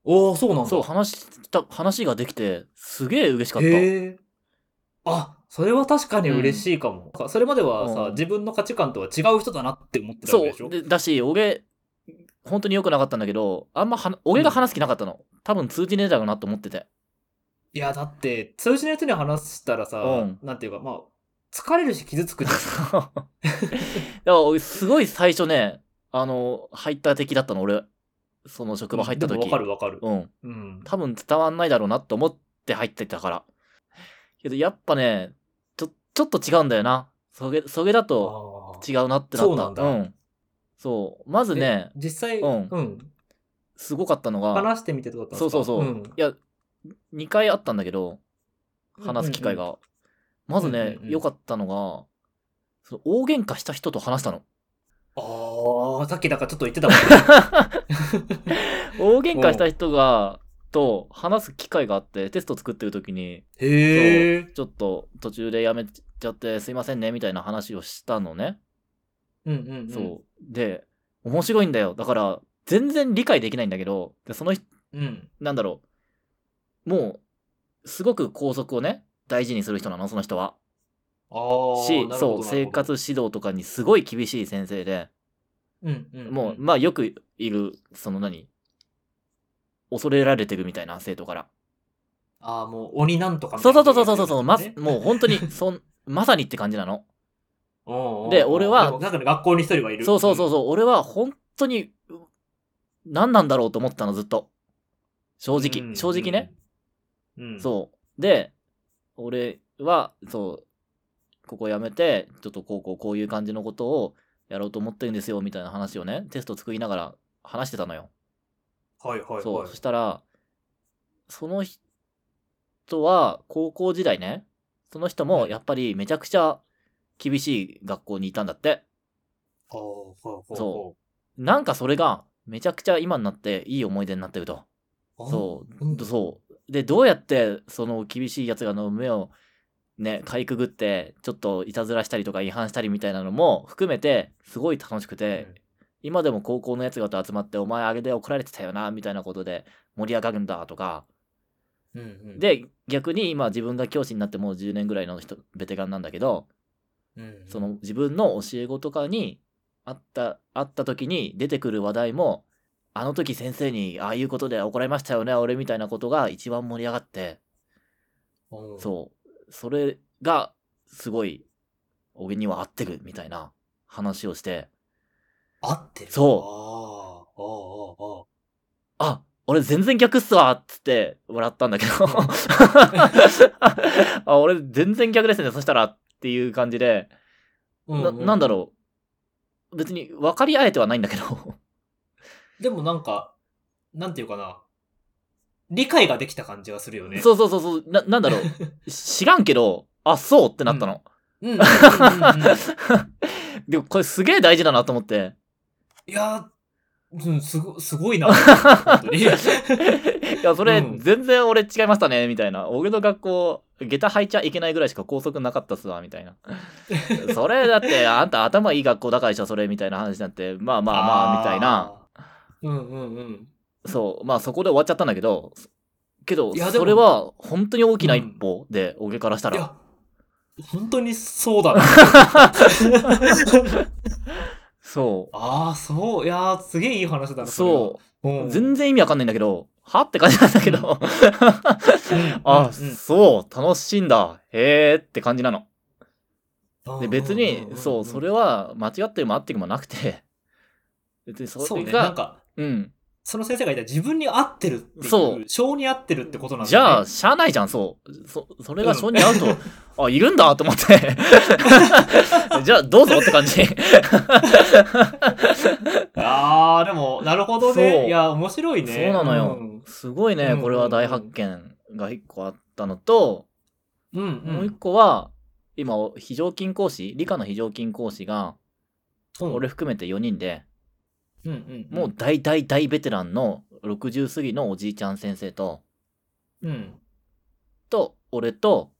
おおそうなんう。だ。そう、話した、話ができて、すげえ嬉しかった。へえ。あ、それは確かに嬉しいかも。それまではさ、うん自分の価値観とは違う人だなって思ってたわそけでしょ？う。でだし、俺、本当に良くなかったんだけど、あんまは、俺が話す気なかったの。多分通じねえだろうなと思ってて。いや、だって、通じない人に話したらさ、うんなんていうか、まあ、疲れるし傷つくじゃん。すごい最初ね、あの、入った敵だったの、俺。その職場入った時。わかるわかる。うん。うん。多分伝わんないだろうなと思って入ってたから。けど、やっぱね、ちょ、ちょっと違うんだよな。それ、それだと違うなってなった。そうなんだうん。そう。まずね、実際、うんうん。すごかったのが、話してみてどうだったんですか？そうそうそう。んいや、2回あったんだけど、話す機会が。まずね、うんうんうん良かったのが、その大喧嘩した人と話したの。ああ、さっきだからちょっと言ってたもんね。大喧嘩した人が、と話す機会があって、テスト作ってる時に、へえ。ちょっと途中でやめちゃってすいませんね、みたいな話をしたのね。うんうんうん。そう。で、面白いんだよ。だから、全然理解できないんだけど、でその人、うん。なんだろう。もう、すごく校則をね、大事にする人なの、その人は。ああ。し、そう、生。活指導とかにすごい厳しい先生で、なるほどうんうん。もう、まあよくいる、その何恐れられてるみたいな生徒から。ああ、もう鬼なんとかみたそいうなそうそうそうそう、まね、もう本当に、そん、まさにって感じなの。おうおうおうで俺はでもだから学校に一人はいる。そうそうそうそう、俺は本当に、う何なんだろうと思ってたの、ずっと。正うん。直、正直ね。うん。そう。で、俺は、そう、ここ辞めて、ちょっとこうこうこういう感じのことをやろうと思ってるんですよ、みたいな話をね、テスト作りながら話してたのよ。はいはいはい。そう。そしたら、その人は高校時代ね、その人もやっぱりめちゃくちゃ厳しい学校にいたんだって。ほうほうなんかそれがめちゃくちゃ今になっていい思い出になってると。そう、うんそう。で、どうやってその厳しいやつらの目をね、かいくぐって、ちょっといたずらしたりとか違反したりみたいなのも含めて、すごい楽しくて、今でも高校のやつらと集まって、お前あれで怒られてたよな、みたいなことで盛り上がるんだとか、うんうん、で、逆に今自分が教師になってもう10年ぐらいの人、ベテランなんだけど、うんうん。その自分の教え子とかにあった、あった時に出てくる話題も、あの時先生にああいうことで怒られましたよね、俺みたいなことが一番盛り上がって、うんそう。それが、すごい、俺には合ってるみたいな話をして、合ってる？そうああ、ああ、あ俺全然逆っすわっつって笑ったんだけど あ、俺全然逆ですね、そしたらっていう感じで、ななんだろう。別に分かり合えてはないんだけど。う。でもなんか、なんていうかな。理解ができた感じがするよね。そうそうそうそう、な、なんだろう。知らんけど、あ、そうってなったの。うん。うんうんうんうんでもこれすげえ大事だなと思って。いやー、うん、すごすごいな。いや、それ、うん全然俺違いましたね、みたいな。俺の学校、下駄履いちゃいけないぐらいしか校則なかったっすわ、みたいな。それだって、あんた頭いい学校だからでしょ、それ、みたいな話になって、まあまあまあ、みたいな。うんうんうん。そう、まあそこで終わっちゃったんだけど、けど、それは本当に大きな一歩で、俺からしたら。本当にそうだな。そう。ああ、そう。いやー、すげえいい話だな。そう。う。うん、全然意味わかんないんだけど、はって感じなんだけど。うん あ、うんそう、楽しいんだ。へーって感じなの。うんで、別に、そう、それは。は間違ってるもあってるもなくて、別にそそうね。れが、なんか、うん。その先生が言った自分に合ってるっていう。そう性に合ってるってことなんだ、ね。じゃあ、しゃあないじゃん、そう。そ、それが性に合うと、あ、いるんだと思って。じゃあ、どうぞって感じ。ああ、でも、なるほどね。いや、面白いね。そうなのようん。すごいね、これは大発見が一個あったのと、うん、もう一個は、今、非常勤講師、理科の非常勤講師が、うん。俺含めて4人で、うんうん。もう大大大ベテランの60過ぎのおじいちゃん先生と、うん。と、俺と、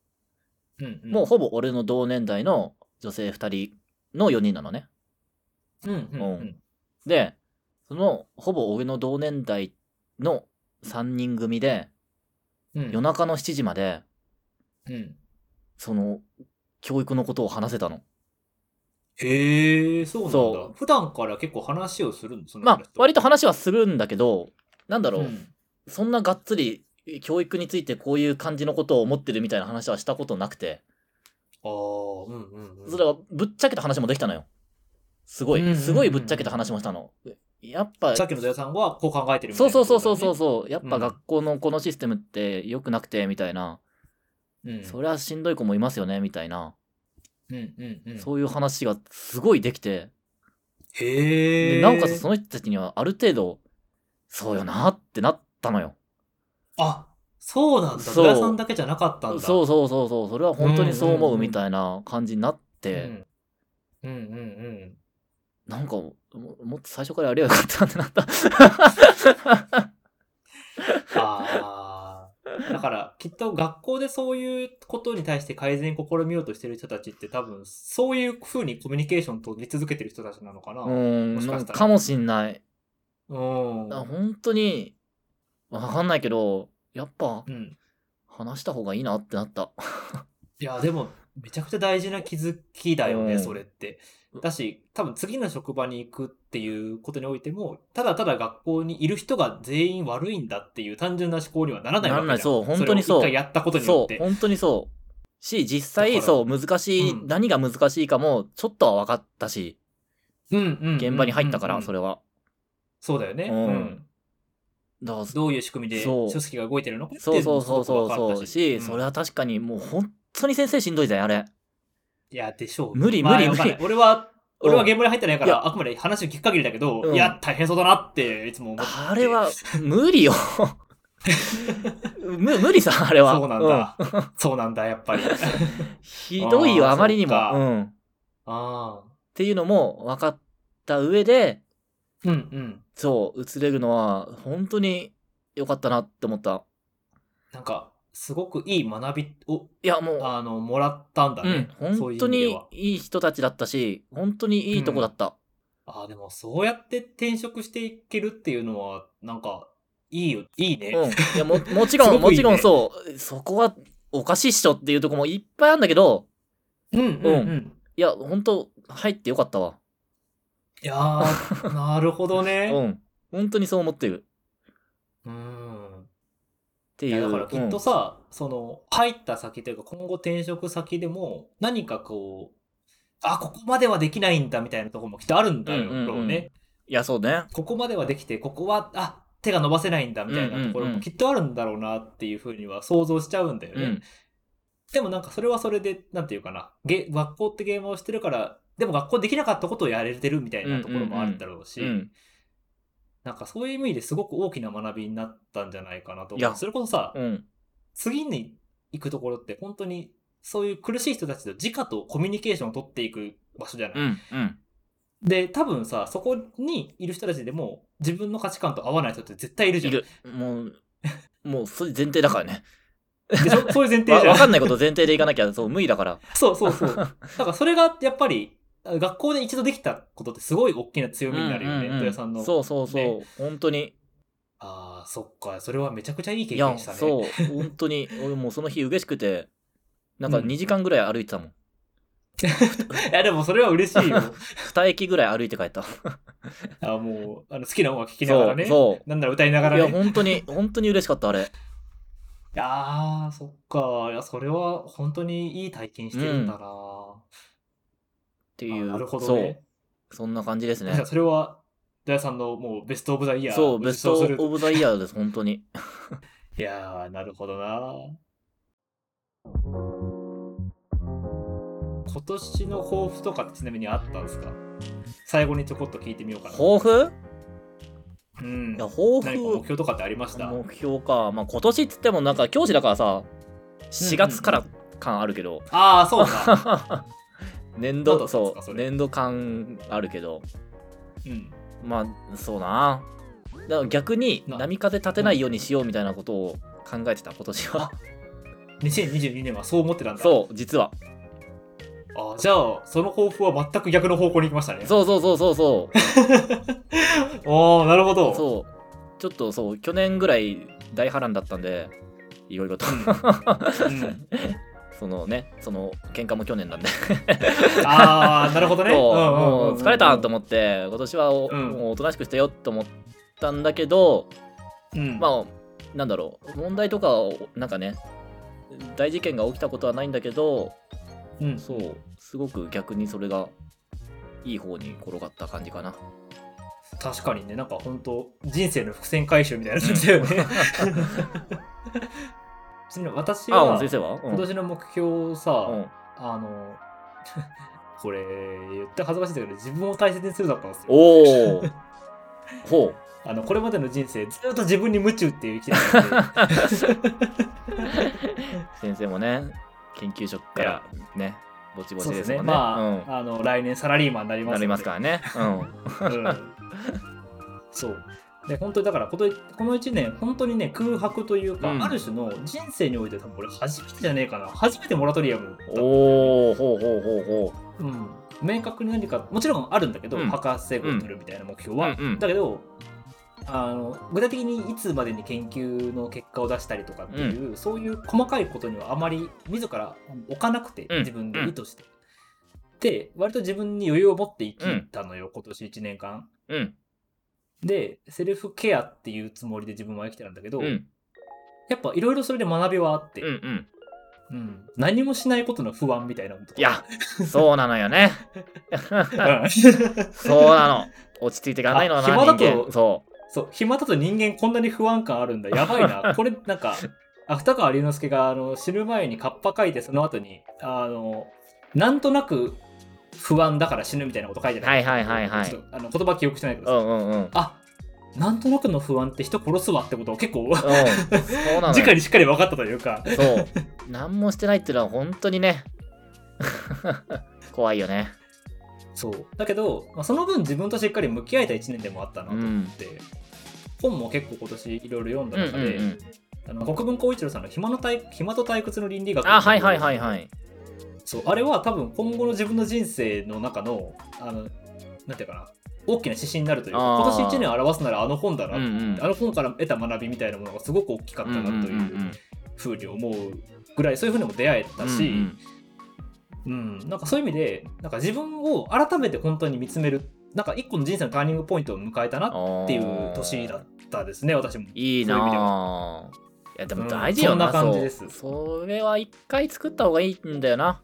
うん。うん。もうほぼ俺の同年代の女性2人の4人なのね。うん。うん。うん。で、その、ほぼ俺の同年代の3人組で、うん。夜中の7時まで、うん。その、教育のことを話せたの。へえ、そうなんだそ。普段から結構話をするのそのまあ人、割と話はするんだけど、なんだろう、うんそんながっつり教育についてこういう感じのことを思ってるみたいな話はしたことなくて、ああ、うんうんうん。それはぶっちゃけた話もできたのよ。すごい、すごいぶっちゃけた話もしたの。やっぱ、さっきの土屋さんはこう考えてるみたそいうなそうそうそうそうう。そう、やっぱうん学校のこのシステムって良くなくてみたいな、うん。そりゃしんどい子もいますよねみたいな、うんうんうん。そういう話がすごいできて、へえ。でなおかつその人たちにはある程度、そうよなってなったのよ。あ、そうなんだ。そうさんだけじゃなかったんだ。そうそうそうそう、それは本当にそう思うんうんううんみたいな感じになって、うん。うんうんうん。なんかも、もっと最初からやればよかったってなった。だから、きっと学校でそういうことに対して改善試みようとしてる人たちって多分、そういう風にコミュニケーション取り続けてる人たちなのかな。うーん、もしかしたらかもしんない。うん。本当に、わかんないけど、やっぱうん。話した方がいいなってなった。いや、でも、めちゃくちゃ大事な気づきだよね、うんそれって。だし、多分次の職場に行くっていうことにおいても、ただただ学校にいる人が全員悪いんだっていう単純な思考にはならないわけじゃん。ならないそう本当にそうれを一回やったことによって。そう、本当にそう。し、実際、そう、難しい、うん何が難しいかも、ちょっとは分かったし、うんうん現場に入ったから、それ。れは。そうだよね。ううんん。だどういう仕組みで書籍が動いてるのかっていそうそうのもそうそうそうし、うんそれは確かにもう本当に先生しんどいぜ、あれ。いや、でしょう。無理まあ無理無理俺は、俺は現場に入ってないから、あくまで話を聞く限りだけど、うんいや、大変そうだなっていつも思って。あれは、無理よ。む無理さ、あれは。そうなんだ。そうなんだ、やっぱり。うんひどいよ、あまりにも。うん。っああ。ていうのも分かった上で、うんうん。そう、映れるのは、本当に良かったなって思った。なんか、すごくいい学びを、いや、もう、あの、もらったんだね。うん、本当に。いい人たちだったし、本当にいいとこだった。ああ、でもそうやって転職していけるっていうのは、なんか、いいよ、いいね。うん。いや、も、もちろん、いいねもちろんそう、そこはおかしいっしょっていうとこもいっぱいあるんだけど、うん、うん、うん。いや、本当入ってよかったわ。いやー、なるほどうね。ん。本当にそう思ってる。うん。っていう。だからきっとさ、その入った先というか今後転職先でも何かこうあここまではできないんだみたいなところもきっとあるんだろうね、うんうんうんいや、そうね。ここまではできてここはあ手が伸ばせないんだみたいなところうんうんうんもきっとあるんだろうなっていうふうには想像しちゃうんだよね、うん。でもなんかそれはそれでなんていうかなゲ学校ってゲームをしてるからでも学校できなかったことをやれてるみたいなところもあるんだろうし、うん。なんかそういう意味ですごく大きな学びになったんじゃないかなといや思うそれこそさ、うん。次に行くところって本当にそういう苦しい人たちと直とコミュニケーションを取っていく場所じゃない、うん。うん。で多分さそこにいる人たちでも自分の価値観と合わない人って絶対いるじゃんいる。もう、もう、それ前提だからね。でしょ？そういう前提わじゃんわかんないこと前提でいかなきゃ、そう、無理だから。そうそうそう だからそれがやっぱり学校で一度できたことってすごい大きな強みになるよね、うんうんうんさんの。そうそうそう。ね。本当に。ああそっか。それはめちゃくちゃいい経験したね。そう本当に。俺もうその日嬉しくてなんかうん2時間ぐらい歩いてたもん、いやでもそれは嬉しいよ。2駅ぐらい歩いて帰った。あもうあの好きな音楽聴きながらね。そうなんなら歌いながそういやらね本当に本当に嬉しかったあれ。いやー、そっか。いや、それは本当にいい体験してるんだな、っていうあなるほどそねう。そんな感じですね。じゃあそれは、ダイさんのもうベストオブザイヤーそうベストオブザイヤーです本当に。いやー、なるほどな。今年の抱負とかってちなみにあったんですか？最後にちょこっと聞いてみようかな。抱負？うん。いや。抱何か目負標とかってありました？目標か。まあ今年っつってもなんか教師だからさ4月から感あるけど、ああ、そうか。年度そうれ。年度感あるけど。うん。まあそうな。だから逆にな波風立てないようにしようみたいなことを考えてた今年は。2022年はそう思ってたんだ。そう実は。あーじゃあ、その抱負は全く逆の方向に行きましたね。そうそうそうそうそう。おー、なるほど。そう。ちょっとそう去年ぐらい大波乱だったんでいろいろと、うんそのねその喧嘩も去年なんで ああ、なるほどね。もう疲れたと思って今年はお,、うんもうおとなしくしてよと思ったんだけどうん。まあなんだろう問題とかをなんかね大事件が起きたことはないんだけどうん、そうすごく逆にそれがいい方に転がった感じかな確かにね、なんか本当人生の伏線回収みたいな感じだよね。ちなみに私あは、先生は、うん。今年の目標さ、うん。あの、これ言って恥ずかしいんだけど、自分を大切にするだったんですよ。おおほう。あのこれまでの人生、ずっと自分に夢中っていう生きてたんで。先生もね研究職からねぼちぼちですね。ね。まあ、あの来年サラリーマンになりうん、ますなりますからね。うん。うん。そう。で、本当にだからこの、この1年、本当にね、空白というか、うんある種の人生において多分俺初めてじゃねえかな。初めてモラトリアムだった。おおほうほうほうほうん。明確に何か、もちろんあるんだけど、うん博士号を取るみたいな目標は。うんうんだけど、あの具体的にいつまでに研究の結果を出したりとかっていう、そういう細かいことにはあまり自ら置かなくて、うん自分で意図して。で、割と自分に余裕を持って生きたのよ、今年1年間。で、セルフケアっていうつもりで自分は生きてたんだけど、うん。やっぱいろいろそれで学びはあって、うんうん。うん。何もしないことの不安みたいなのとか。いやそうなのよね。う んそうなの。落ち着いていかないのなあ暇だとそそう、暇だと人間こんなに不安感あるんだ。やばいな。これなんか、芥川龍之介があの死ぬ前にカッパ書いて、その後に、あの、なんとなく不安だから死ぬみたいなこと書いてない。はいはいはいはい。ちょっとあの言葉記憶してないけうど。さ、うんうんうん。うんあなんとなくの不安って人殺すわってことを結構、そうなのよ。直にしっかり分かったというか、そう。何もしてないっていうのは本当にね。怖いよね。そう。だけど、まあ、その分自分としっかり向き合えた1年でもあったなと思って、本も結構今年いろいろ読んだうんうん中で、うん。あの国分光一郎さんの暇の退暇と退屈の倫理学あはいはいはいはいそうあれは多分今後の自分の人生の中のあのなんていうかな大きな指針になるというか今年1年を表すならあの本だな、うんうん。あの本から得た学びみたいなものがすごく大きかったなとうんうんいううん。ふうに思うぐらいそういうふうにも出会えたし、うんうん、なんかそういう意味でなんか自分を改めて本当に見つめるなんか一個の人生のターニングポイントを迎えたなうんっていう年だったですね私も。いいなぁいやでも大事よな、うんそんな感じです。それは一回作った方がいいんだよな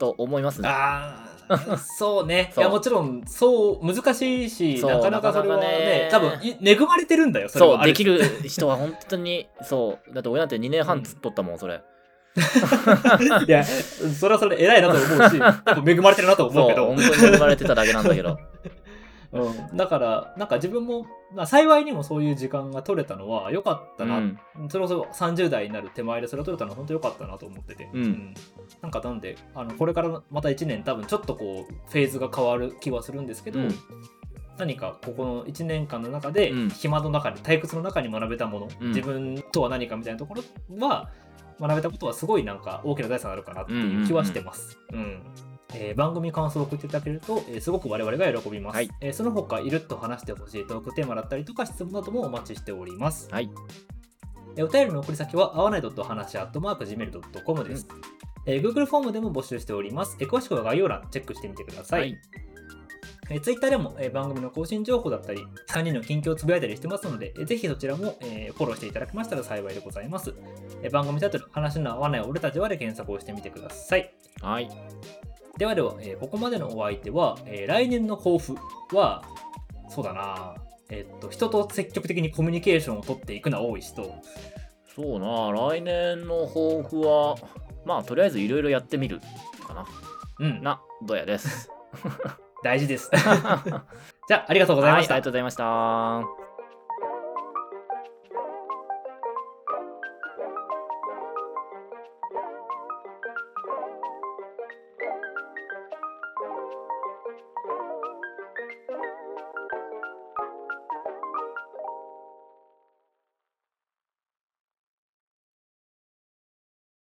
と思いますね。ああ そうね。いやもちろんそう難しいしなかなかそれはね多分い恵まれてるんだよそれそうできる人は本当にそう。だって俺なんて2年半つっとったもんそれ。いやそれはそれ偉いなと思うしやっぱ恵まれてるなと思うけど。そう本当に恵まれてただけなんだけどうん、だからなんか自分も、まあ、幸いにもそういう時間が取れたのは良かったな、うん。それこそ30代になる手前でそれを取れたのは本当良かったなと思ってて、うん。なんかなんであのこれからまた1年多分ちょっとこうフェーズが変わる気はするんですけど、うん。何かここの1年間の中でうん。暇の中に退屈の中に学べたもの、うん。自分とは何かみたいなところは学べたことはすごいなんか大きな財産になるかなっていう気はしてます。うんえー番組感想を送っていただけると、えーすごく我々が喜びます、はいえーその他いるっと話してほしいトークテーマだったりとか質問などもお待ちしております。はいえーお便りの送り先は、合わない話、アットマーク、gmail.com です。えー Google フォームでも募集しております。えー詳しくは概要欄チェックしてみてください。はいえー Twitter でも、えー番組の更新情報だったり、3人の近況をつぶやいたりしてますので、えーぜひそちらも、えーフォローしていただけましたら幸いでございます。えー番組タイトル、話の合わない俺たちはで検索をしてみてください。はいではでは、えーここまでのお相手は、えー来年の抱負は、そうだな、えーっと、人と積極的にコミュニケーションを取っていくのは多い人、そうな。来年の抱負はまあとりあえずいろいろやってみるかな。うん、などやです。大事です。じゃあ、ありがとうございました。はいありがとうございました